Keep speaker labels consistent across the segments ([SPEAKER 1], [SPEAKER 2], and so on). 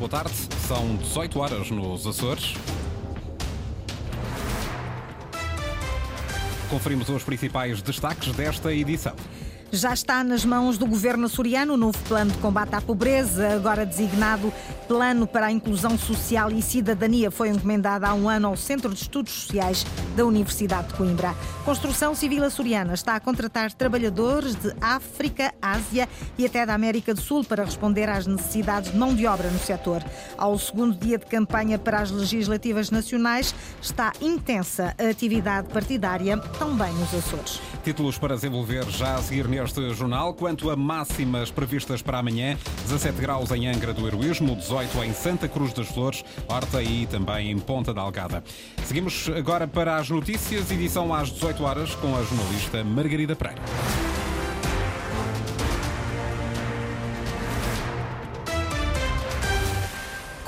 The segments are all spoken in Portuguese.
[SPEAKER 1] boa tarde. São 18 horas nos Açores. Conferimos os principais destaques desta edição.
[SPEAKER 2] Já está nas mãos do governo açoriano o novo plano de combate à pobreza, agora designado Plano para a Inclusão Social e Cidadania. Foi encomendado há um ano ao Centro de Estudos Sociais da Universidade de Coimbra. Construção Civil Açoriana está a contratar trabalhadores de África, Ásia e até da América do Sul para responder às necessidades de mão de obra no setor. Ao segundo dia de campanha para as legislativas nacionais, está intensa a atividade partidária também nos Açores.
[SPEAKER 1] Títulos para desenvolver já a seguir neste jornal. Quanto a máximas previstas para amanhã, 17 graus em Angra do Heroísmo, 18 em Santa Cruz das Flores, Horta e também em Ponta da Algada. Seguimos agora para as notícias, edição às 18 horas, com a jornalista Margarida Pereira.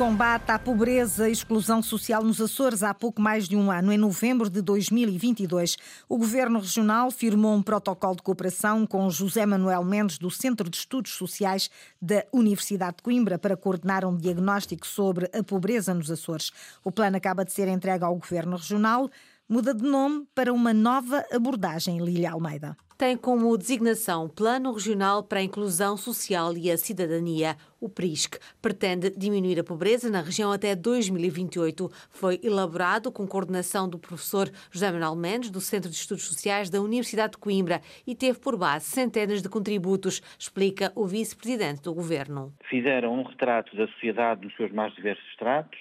[SPEAKER 2] Combate à pobreza e exclusão social nos Açores há pouco mais de um ano. Em novembro de 2022, o Governo Regional firmou um protocolo de cooperação com José Manuel Mendes, do Centro de Estudos Sociais da Universidade de Coimbra, para coordenar um diagnóstico sobre a pobreza nos Açores. O plano acaba de ser entregue ao Governo Regional, muda de nome para uma nova abordagem, Lília Almeida
[SPEAKER 3] tem como designação Plano Regional para a Inclusão Social e a Cidadania. O PRISC pretende diminuir a pobreza na região até 2028. Foi elaborado com coordenação do professor José Manuel Mendes, do Centro de Estudos Sociais da Universidade de Coimbra, e teve por base centenas de contributos, explica o vice-presidente do governo.
[SPEAKER 4] Fizeram um retrato da sociedade nos seus mais diversos estratos,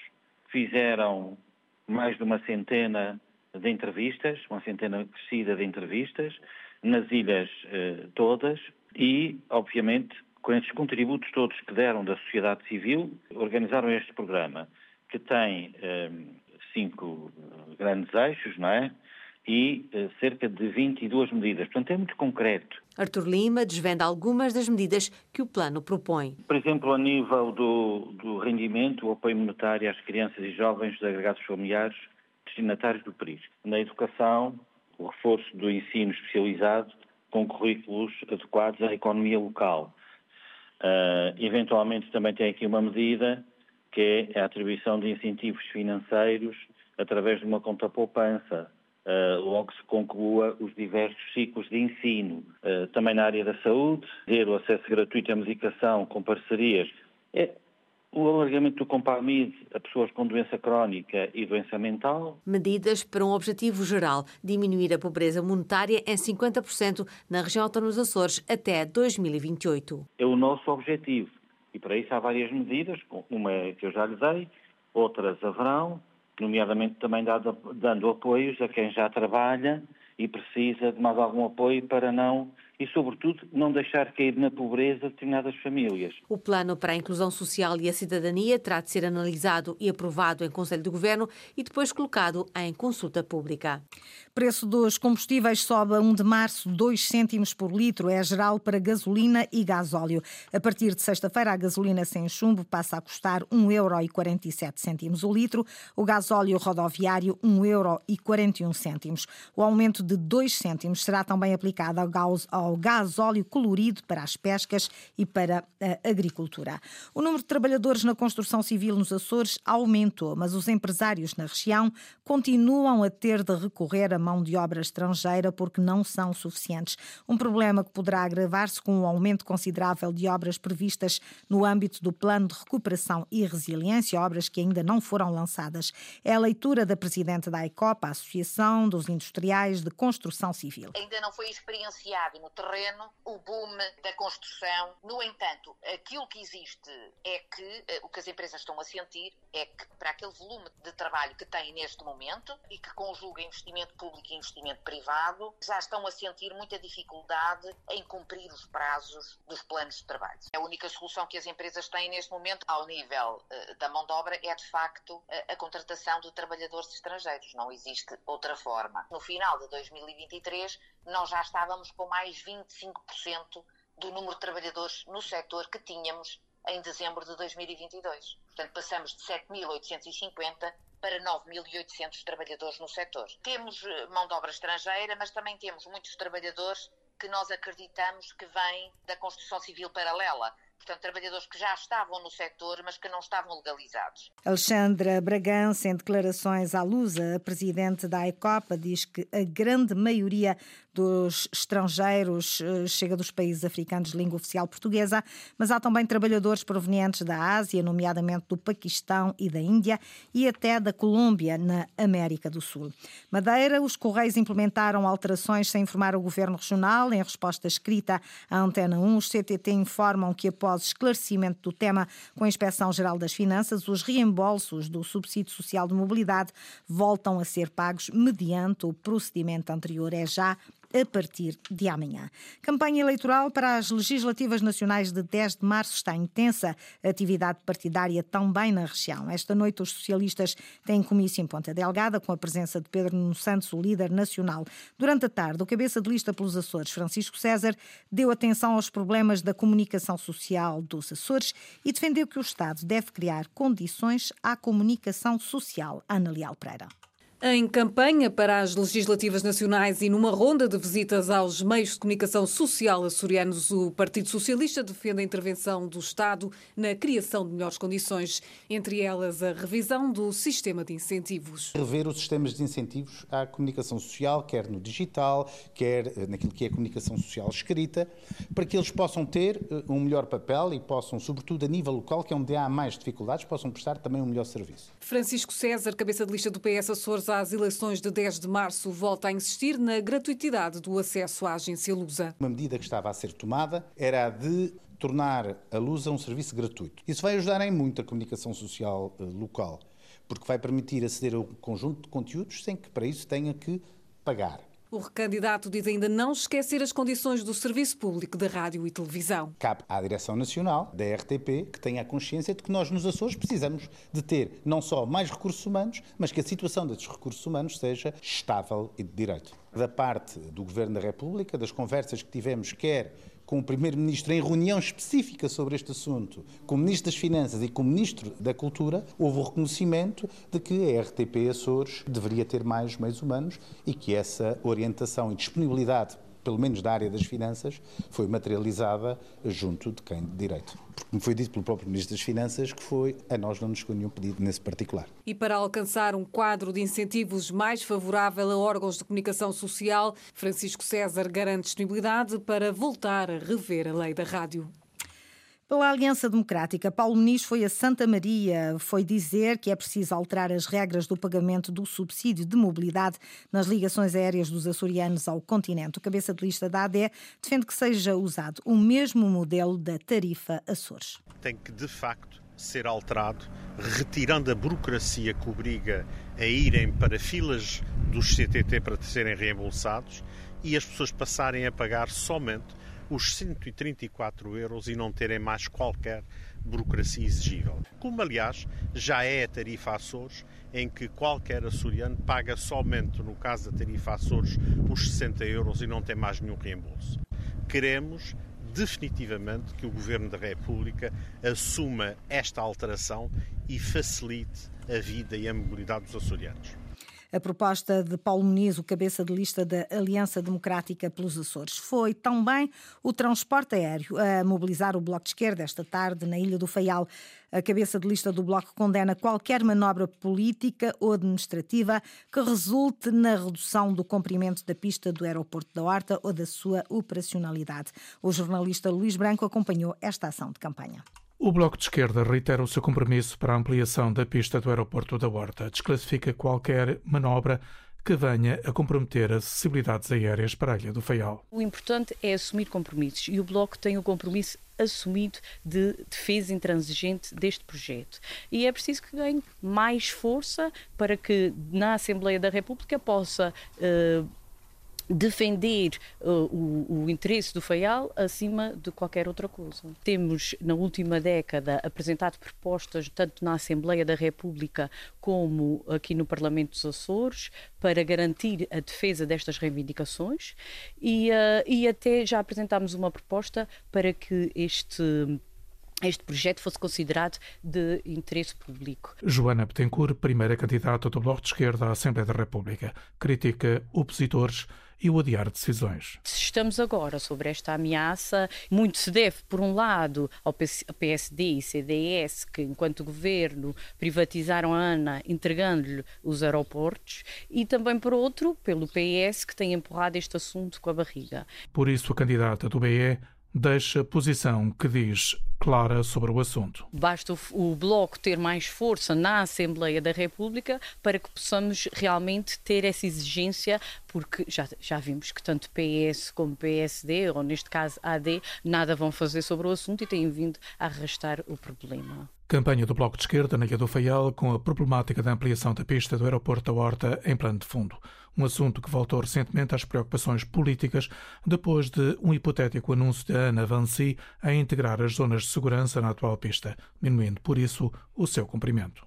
[SPEAKER 4] fizeram mais de uma centena de entrevistas, uma centena crescida de entrevistas, nas ilhas eh, todas e, obviamente, com esses contributos todos que deram da sociedade civil, organizaram este programa, que tem eh, cinco grandes eixos, não é? E eh, cerca de 22 medidas. Portanto, é muito concreto.
[SPEAKER 3] Artur Lima desvenda algumas das medidas que o plano propõe.
[SPEAKER 4] Por exemplo, a nível do, do rendimento, o apoio monetário às crianças e jovens dos agregados familiares destinatários do PRIS. Na educação, o reforço do ensino especializado com currículos adequados à economia local. Uh, eventualmente também tem aqui uma medida que é a atribuição de incentivos financeiros através de uma conta poupança, uh, logo se conclua os diversos ciclos de ensino. Uh, também na área da saúde, ter o acesso gratuito à medicação com parcerias. É, o alargamento do Compamid a pessoas com doença crónica e doença mental.
[SPEAKER 3] Medidas para um objetivo geral, diminuir a pobreza monetária em 50% na região autónoma dos Açores até 2028.
[SPEAKER 4] É o nosso objetivo. E para isso há várias medidas, uma que eu já lhe dei, outras haverão, nomeadamente também dado, dando apoios a quem já trabalha e precisa de mais algum apoio para não e, sobretudo, não deixar cair na pobreza determinadas famílias.
[SPEAKER 3] O plano para a inclusão social e a cidadania terá de ser analisado e aprovado em Conselho de Governo e depois colocado em consulta pública.
[SPEAKER 2] Preço dos combustíveis sobe a 1 de março 2 cêntimos por litro, é geral para gasolina e gasóleo. A partir de sexta-feira, a gasolina sem chumbo passa a custar 1,47 euro o litro, o gasóleo rodoviário 1,41 euro. O aumento de 2 cêntimos será também aplicado ao ao gás óleo colorido para as pescas e para a agricultura. O número de trabalhadores na construção civil nos Açores aumentou, mas os empresários na região continuam a ter de recorrer à mão de obra estrangeira porque não são suficientes. Um problema que poderá agravar-se com o aumento considerável de obras previstas no âmbito do Plano de Recuperação e Resiliência, obras que ainda não foram lançadas. É a leitura da Presidente da ICOP, a Associação dos Industriais de Construção Civil.
[SPEAKER 5] Ainda não foi experienciado no terreno o boom da construção. No entanto, aquilo que existe é que eh, o que as empresas estão a sentir é que para aquele volume de trabalho que têm neste momento e que conjuga investimento público e investimento privado, já estão a sentir muita dificuldade em cumprir os prazos dos planos de trabalho. A única solução que as empresas têm neste momento, ao nível uh, da mão de obra, é de facto a contratação de trabalhadores estrangeiros. Não existe outra forma. No final de 2023, nós já estávamos com mais 25% do número de trabalhadores no setor que tínhamos em dezembro de 2022. Portanto, passamos de 7.850 para 9.800 trabalhadores no setor. Temos eh, mão de obra estrangeira, mas também temos muitos trabalhadores que nós acreditamos que vêm da construção civil paralela, portanto, trabalhadores que já estavam no setor, mas que não estavam legalizados.
[SPEAKER 2] Alexandra Bragança, em declarações à Lusa, a presidente da ECOPA, diz que a grande maioria dos estrangeiros eh, chega dos países africanos de língua oficial portuguesa, mas há também trabalhadores provenientes da Ásia, nomeadamente do Paquistão e da Índia e até da Colômbia, na América do Sul. Madeira, os Correios implementaram alterações sem informar o governo regional. Em resposta escrita à Antena 1, os CTT informam que após esclarecimento do tema com a Inspeção-Geral das Finanças, os reembolsos do subsídio social de mobilidade voltam a ser pagos mediante o procedimento anterior. É já a partir de amanhã. Campanha eleitoral para as legislativas nacionais de 10 de março está intensa. atividade partidária também na região. Esta noite, os socialistas têm comício em Ponta Delgada, com a presença de Pedro Nuno Santos, o líder nacional. Durante a tarde, o cabeça de lista pelos Açores, Francisco César, deu atenção aos problemas da comunicação social dos Açores e defendeu que o Estado deve criar condições à comunicação social. Ana Leal Pereira.
[SPEAKER 6] Em campanha para as legislativas nacionais e numa ronda de visitas aos meios de comunicação social açorianos, o Partido Socialista defende a intervenção do Estado na criação de melhores condições, entre elas a revisão do sistema de incentivos.
[SPEAKER 7] Rever os sistemas de incentivos à comunicação social, quer no digital, quer eh, naquilo que é a comunicação social escrita, para que eles possam ter eh, um melhor papel e possam, sobretudo a nível local, que é onde há mais dificuldades, possam prestar também um melhor serviço.
[SPEAKER 6] Francisco César, cabeça de lista do PS Açores, às eleições de 10 de março, volta a insistir na gratuitidade do acesso à agência Lusa.
[SPEAKER 7] Uma medida que estava a ser tomada era a de tornar a Lusa um serviço gratuito. Isso vai ajudar em muito a comunicação social uh, local, porque vai permitir aceder a um conjunto de conteúdos sem que para isso tenha que pagar.
[SPEAKER 6] O recandidato diz ainda não esquecer as condições do serviço público de rádio e televisão.
[SPEAKER 7] Cabe à Direção Nacional da RTP que tenha a consciência de que nós nos Açores precisamos de ter não só mais recursos humanos, mas que a situação destes recursos humanos seja estável e de direito. Da parte do Governo da República, das conversas que tivemos, quer com o Primeiro-Ministro em reunião específica sobre este assunto, com o Ministro das Finanças e com o Ministro da Cultura, houve o reconhecimento de que a RTP Açores deveria ter mais meios humanos e que essa orientação e disponibilidade pelo menos da área das finanças, foi materializada junto de quem de direito. Porque me foi dito pelo próprio Ministro das Finanças que foi a nós não nos chegou nenhum pedido nesse particular.
[SPEAKER 6] E para alcançar um quadro de incentivos mais favorável a órgãos de comunicação social, Francisco César garante disponibilidade para voltar a rever a lei da rádio.
[SPEAKER 2] Pela Aliança Democrática, Paulo Muniz foi a Santa Maria, foi dizer que é preciso alterar as regras do pagamento do subsídio de mobilidade nas ligações aéreas dos açorianos ao continente. O cabeça de lista da ADE defende que seja usado o mesmo modelo da tarifa Açores.
[SPEAKER 8] Tem que, de facto, ser alterado, retirando a burocracia que obriga a irem para filas dos CTT para serem reembolsados e as pessoas passarem a pagar somente os 134 euros e não terem mais qualquer burocracia exigível. Como, aliás, já é a tarifa Açores, em que qualquer açoriano paga somente, no caso da tarifa Açores, os 60 euros e não tem mais nenhum reembolso. Queremos definitivamente que o Governo da República assuma esta alteração e facilite a vida e a mobilidade dos açorianos
[SPEAKER 2] a proposta de Paulo Muniz, o cabeça de lista da Aliança Democrática pelos Açores. Foi também o transporte aéreo a mobilizar o Bloco de Esquerda esta tarde na Ilha do Faial. A cabeça de lista do Bloco condena qualquer manobra política ou administrativa que resulte na redução do comprimento da pista do aeroporto da Horta ou da sua operacionalidade. O jornalista Luís Branco acompanhou esta ação de campanha.
[SPEAKER 9] O Bloco de Esquerda reitera o seu compromisso para a ampliação da pista do aeroporto da Horta. Desclassifica qualquer manobra que venha a comprometer acessibilidades aéreas para a Ilha do Faial.
[SPEAKER 10] O importante é assumir compromissos e o Bloco tem o compromisso assumido de defesa intransigente deste projeto. E é preciso que ganhe mais força para que na Assembleia da República possa uh, defender uh, o, o, interesse do Faial acima de qualquer outra coisa. Temos, na última década, apresentado propostas, tanto na Assembleia da República como aqui no Parlamento dos Açores, para garantir a defesa destas reivindicações e, uh, e até já apresentámos uma proposta para que este este projeto fosse considerado de interesse público.
[SPEAKER 9] Joana Betancourt, primeira candidata do Bloco de Esquerda à Assembleia da República, critica opositores e o adiar decisões.
[SPEAKER 10] Estamos agora sobre esta ameaça. Muito se deve, por um lado, ao PSD e CDS, que, enquanto governo, privatizaram a ANA, entregando-lhe os aeroportos, e também, por outro, pelo PS, que tem empurrado este assunto com a barriga.
[SPEAKER 9] Por isso, a candidata do BE deixa posição que diz clara sobre o assunto.
[SPEAKER 10] Basta o Bloco ter mais força na Assembleia da República para que possamos realmente ter essa exigência, porque já, já vimos que tanto PS como PSD, ou neste caso AD, nada vão fazer sobre o assunto e têm vindo a arrastar o problema.
[SPEAKER 9] Campanha do Bloco de Esquerda na Ilha do Faial com a problemática da ampliação da pista do aeroporto da Horta em plano de fundo. Um assunto que voltou recentemente às preocupações políticas depois de um hipotético anúncio de Ana Vancy a integrar as zonas de segurança na atual pista, diminuindo por isso o seu cumprimento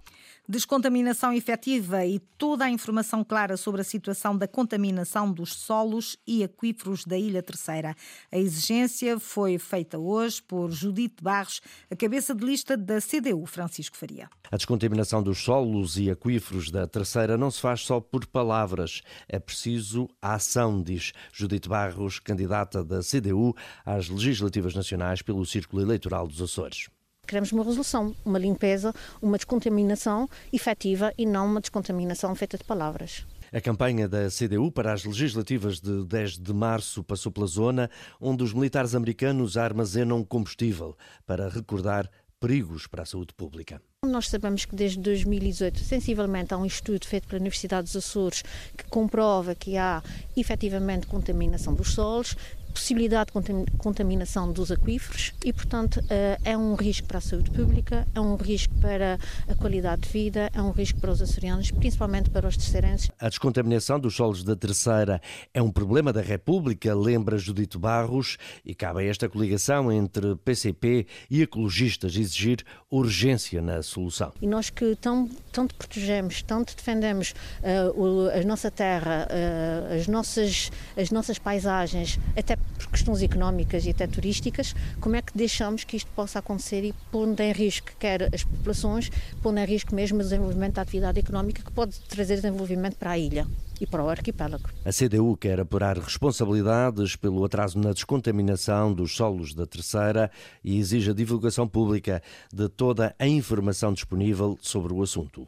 [SPEAKER 2] descontaminação efetiva e toda a informação clara sobre a situação da contaminação dos solos e aquíferos da Ilha Terceira. A exigência foi feita hoje por Judite Barros, a cabeça de lista da CDU, Francisco Faria.
[SPEAKER 11] A descontaminação dos solos e aquíferos da Terceira não se faz só por palavras, é preciso ação, diz Judite Barros, candidata da CDU às legislativas nacionais pelo Círculo Eleitoral dos Açores.
[SPEAKER 12] Queremos uma resolução, uma limpeza, uma descontaminação efetiva e não uma descontaminação feita de palavras.
[SPEAKER 11] A campanha da CDU para as legislativas de 10 de março passou pela zona onde os militares americanos armazenam combustível para recordar perigos para a saúde pública.
[SPEAKER 12] Nós sabemos que desde 2018, sensivelmente, há um estudo feito pela Universidade dos Açores que comprova que há efetivamente contaminação dos solos, possibilidade de contaminação dos aquíferos e, portanto, eh, é um risco para a saúde pública, é um risco para a qualidade de vida, é um risco para os açorianos, principalmente para os terceirenses.
[SPEAKER 11] A descontaminação dos solos da Terceira é um problema da República, lembra Judito Barros, e cabe a esta coligação entre PCP e ecologistas exigir urgência na solução.
[SPEAKER 12] E nós que tão, tanto protegemos, tanto defendemos uh, o, a nossa terra, uh, as, nossas, as nossas paisagens, até por questões económicas e até turísticas, como é que deixamos que isto possa acontecer e pondo em risco quer as populações, pondo em risco mesmo o desenvolvimento da atividade económica que pode trazer desenvolvimento para a ilha e para o arquipélago.
[SPEAKER 11] A CDU quer apurar responsabilidades pelo atraso na descontaminação dos solos da Terceira e exige a divulgação pública de toda a informação disponível sobre o assunto.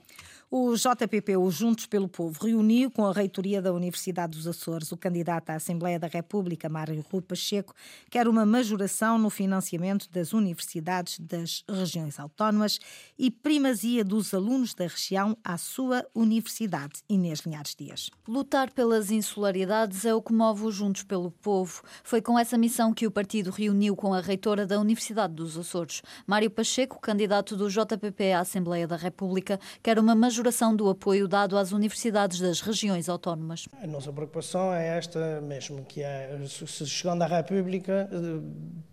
[SPEAKER 2] O JPP, o Juntos pelo Povo, reuniu com a reitoria da Universidade dos Açores o candidato à Assembleia da República, Mário Rui Pacheco, quer uma majoração no financiamento das universidades das regiões autónomas e primazia dos alunos da região à sua universidade. Inês Linhares Dias.
[SPEAKER 13] Lutar pelas insularidades é o que move o Juntos pelo Povo. Foi com essa missão que o partido reuniu com a reitora da Universidade dos Açores. Mário Pacheco, candidato do JPP à Assembleia da República, quer uma majoração majoração do apoio dado às universidades das regiões autónomas.
[SPEAKER 14] A nossa preocupação é esta mesmo, que é, chegando à República,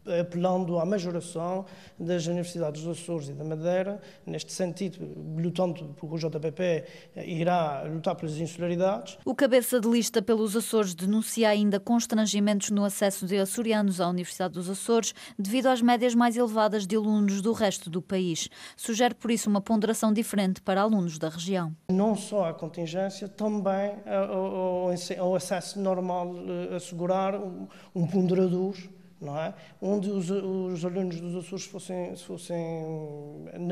[SPEAKER 14] eh, apelando à majoração das universidades dos Açores e da Madeira, neste sentido, lutando porque o JPP irá lutar pelas insularidades.
[SPEAKER 13] O cabeça de lista pelos Açores denuncia ainda constrangimentos no acesso de açorianos à Universidade dos Açores devido às médias mais elevadas de alunos do resto do país. Sugere, por isso, uma ponderação diferente para alunos da região.
[SPEAKER 14] Não só a contingência, também o acesso normal, eh, assegurar um ponderador não é? Onde os, os alunos dos Açores fossem, fossem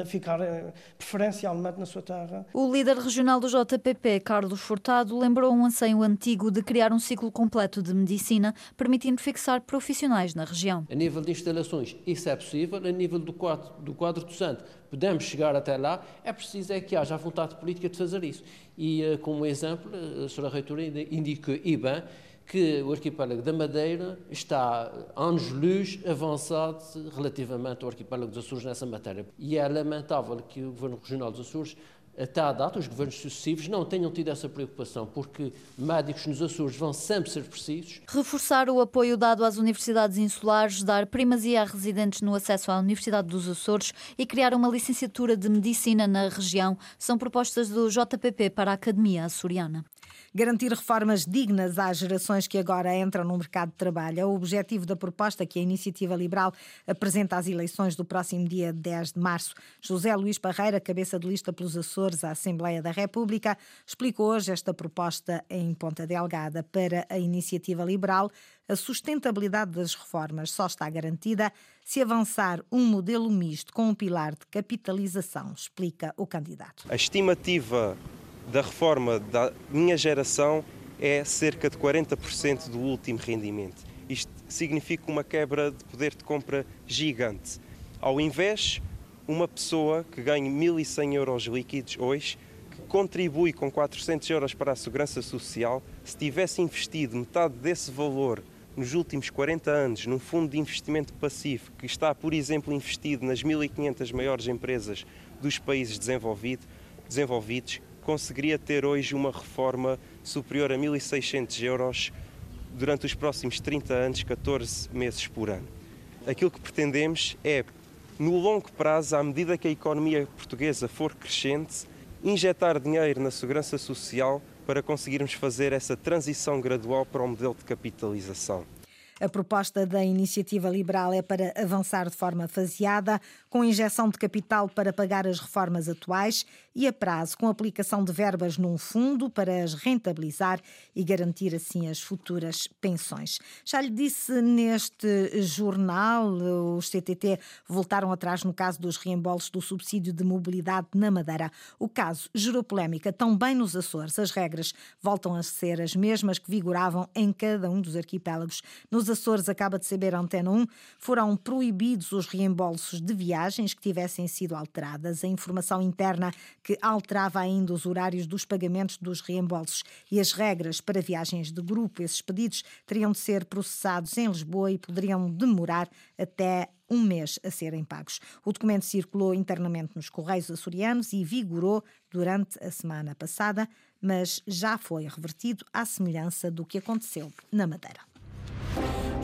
[SPEAKER 14] ficar eh, preferencialmente na sua terra.
[SPEAKER 13] O líder regional do JPP, Carlos Furtado, lembrou um anseio antigo de criar um ciclo completo de medicina, permitindo fixar profissionais na região.
[SPEAKER 15] A nível de instalações, isso é possível. A nível do quadro, do quadro docente, podemos chegar até lá, é preciso é que haja a vontade política de fazer isso. E, eh, como exemplo, a Sra. Reitora indica e bem que o arquipélago da Madeira está anos-luz avançado relativamente ao arquipélago dos Açores nessa matéria. E é lamentável que o Governo Regional dos Açores até à data, os governos sucessivos não tenham tido essa preocupação, porque médicos nos Açores vão sempre ser precisos.
[SPEAKER 13] Reforçar o apoio dado às universidades insulares, dar primazia a residentes no acesso à Universidade dos Açores e criar uma licenciatura de medicina na região são propostas do JPP para a Academia Açoriana.
[SPEAKER 2] Garantir reformas dignas às gerações que agora entram no mercado de trabalho é o objetivo da proposta que a Iniciativa Liberal apresenta às eleições do próximo dia 10 de março. José Luís Parreira, cabeça de lista pelos Açores à Assembleia da República, explicou hoje esta proposta em Ponta Delgada. Para a Iniciativa Liberal, a sustentabilidade das reformas só está garantida se avançar um modelo misto com um pilar de capitalização, explica o candidato.
[SPEAKER 16] A estimativa da reforma da minha geração é cerca de 40% do último rendimento. Isto significa uma quebra de poder de compra gigante. Ao invés, uma pessoa que ganha 1.100 euros líquidos hoje, que contribui com 400 euros para a segurança social, se tivesse investido metade desse valor nos últimos 40 anos num fundo de investimento passivo que está, por exemplo, investido nas 1.500 maiores empresas dos países desenvolvidos, conseguiria ter hoje uma reforma superior a 1.600 euros durante os próximos 30 anos, 14 meses por ano. Aquilo que pretendemos é, no longo prazo, à medida que a economia portuguesa for crescente, injetar dinheiro na segurança social para conseguirmos fazer essa transição gradual para o modelo de capitalização.
[SPEAKER 2] A proposta da iniciativa liberal é para avançar de forma faseada, com injeção de capital para pagar as reformas atuais e a prazo, com aplicação de verbas num fundo para as rentabilizar e garantir assim as futuras pensões. Já lhe disse neste jornal, os CTT voltaram atrás no caso dos reembolsos do subsídio de mobilidade na Madeira. O caso gerou polémica também nos Açores. As regras voltam a ser as mesmas que vigoravam em cada um dos arquipélagos. Nos Açores, acaba de saber a Antena 1, foram proibidos os reembolsos de viagens que tivessem sido alteradas. A informação interna que alterava ainda os horários dos pagamentos dos reembolsos e as regras para viagens de grupo. Esses pedidos teriam de ser processados em Lisboa e poderiam demorar até um mês a serem pagos. O documento circulou internamente nos Correios açorianos e vigorou durante a semana passada, mas já foi revertido à semelhança do que aconteceu na Madeira.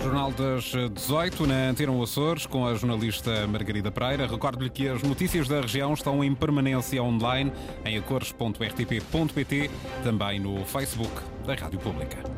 [SPEAKER 1] Jornal das 18 na Antena Açores com a jornalista Margarida Pereira. Recordo-lhe que as notícias da região estão em permanência online em acores.rtp.pt, também no Facebook da Rádio Pública.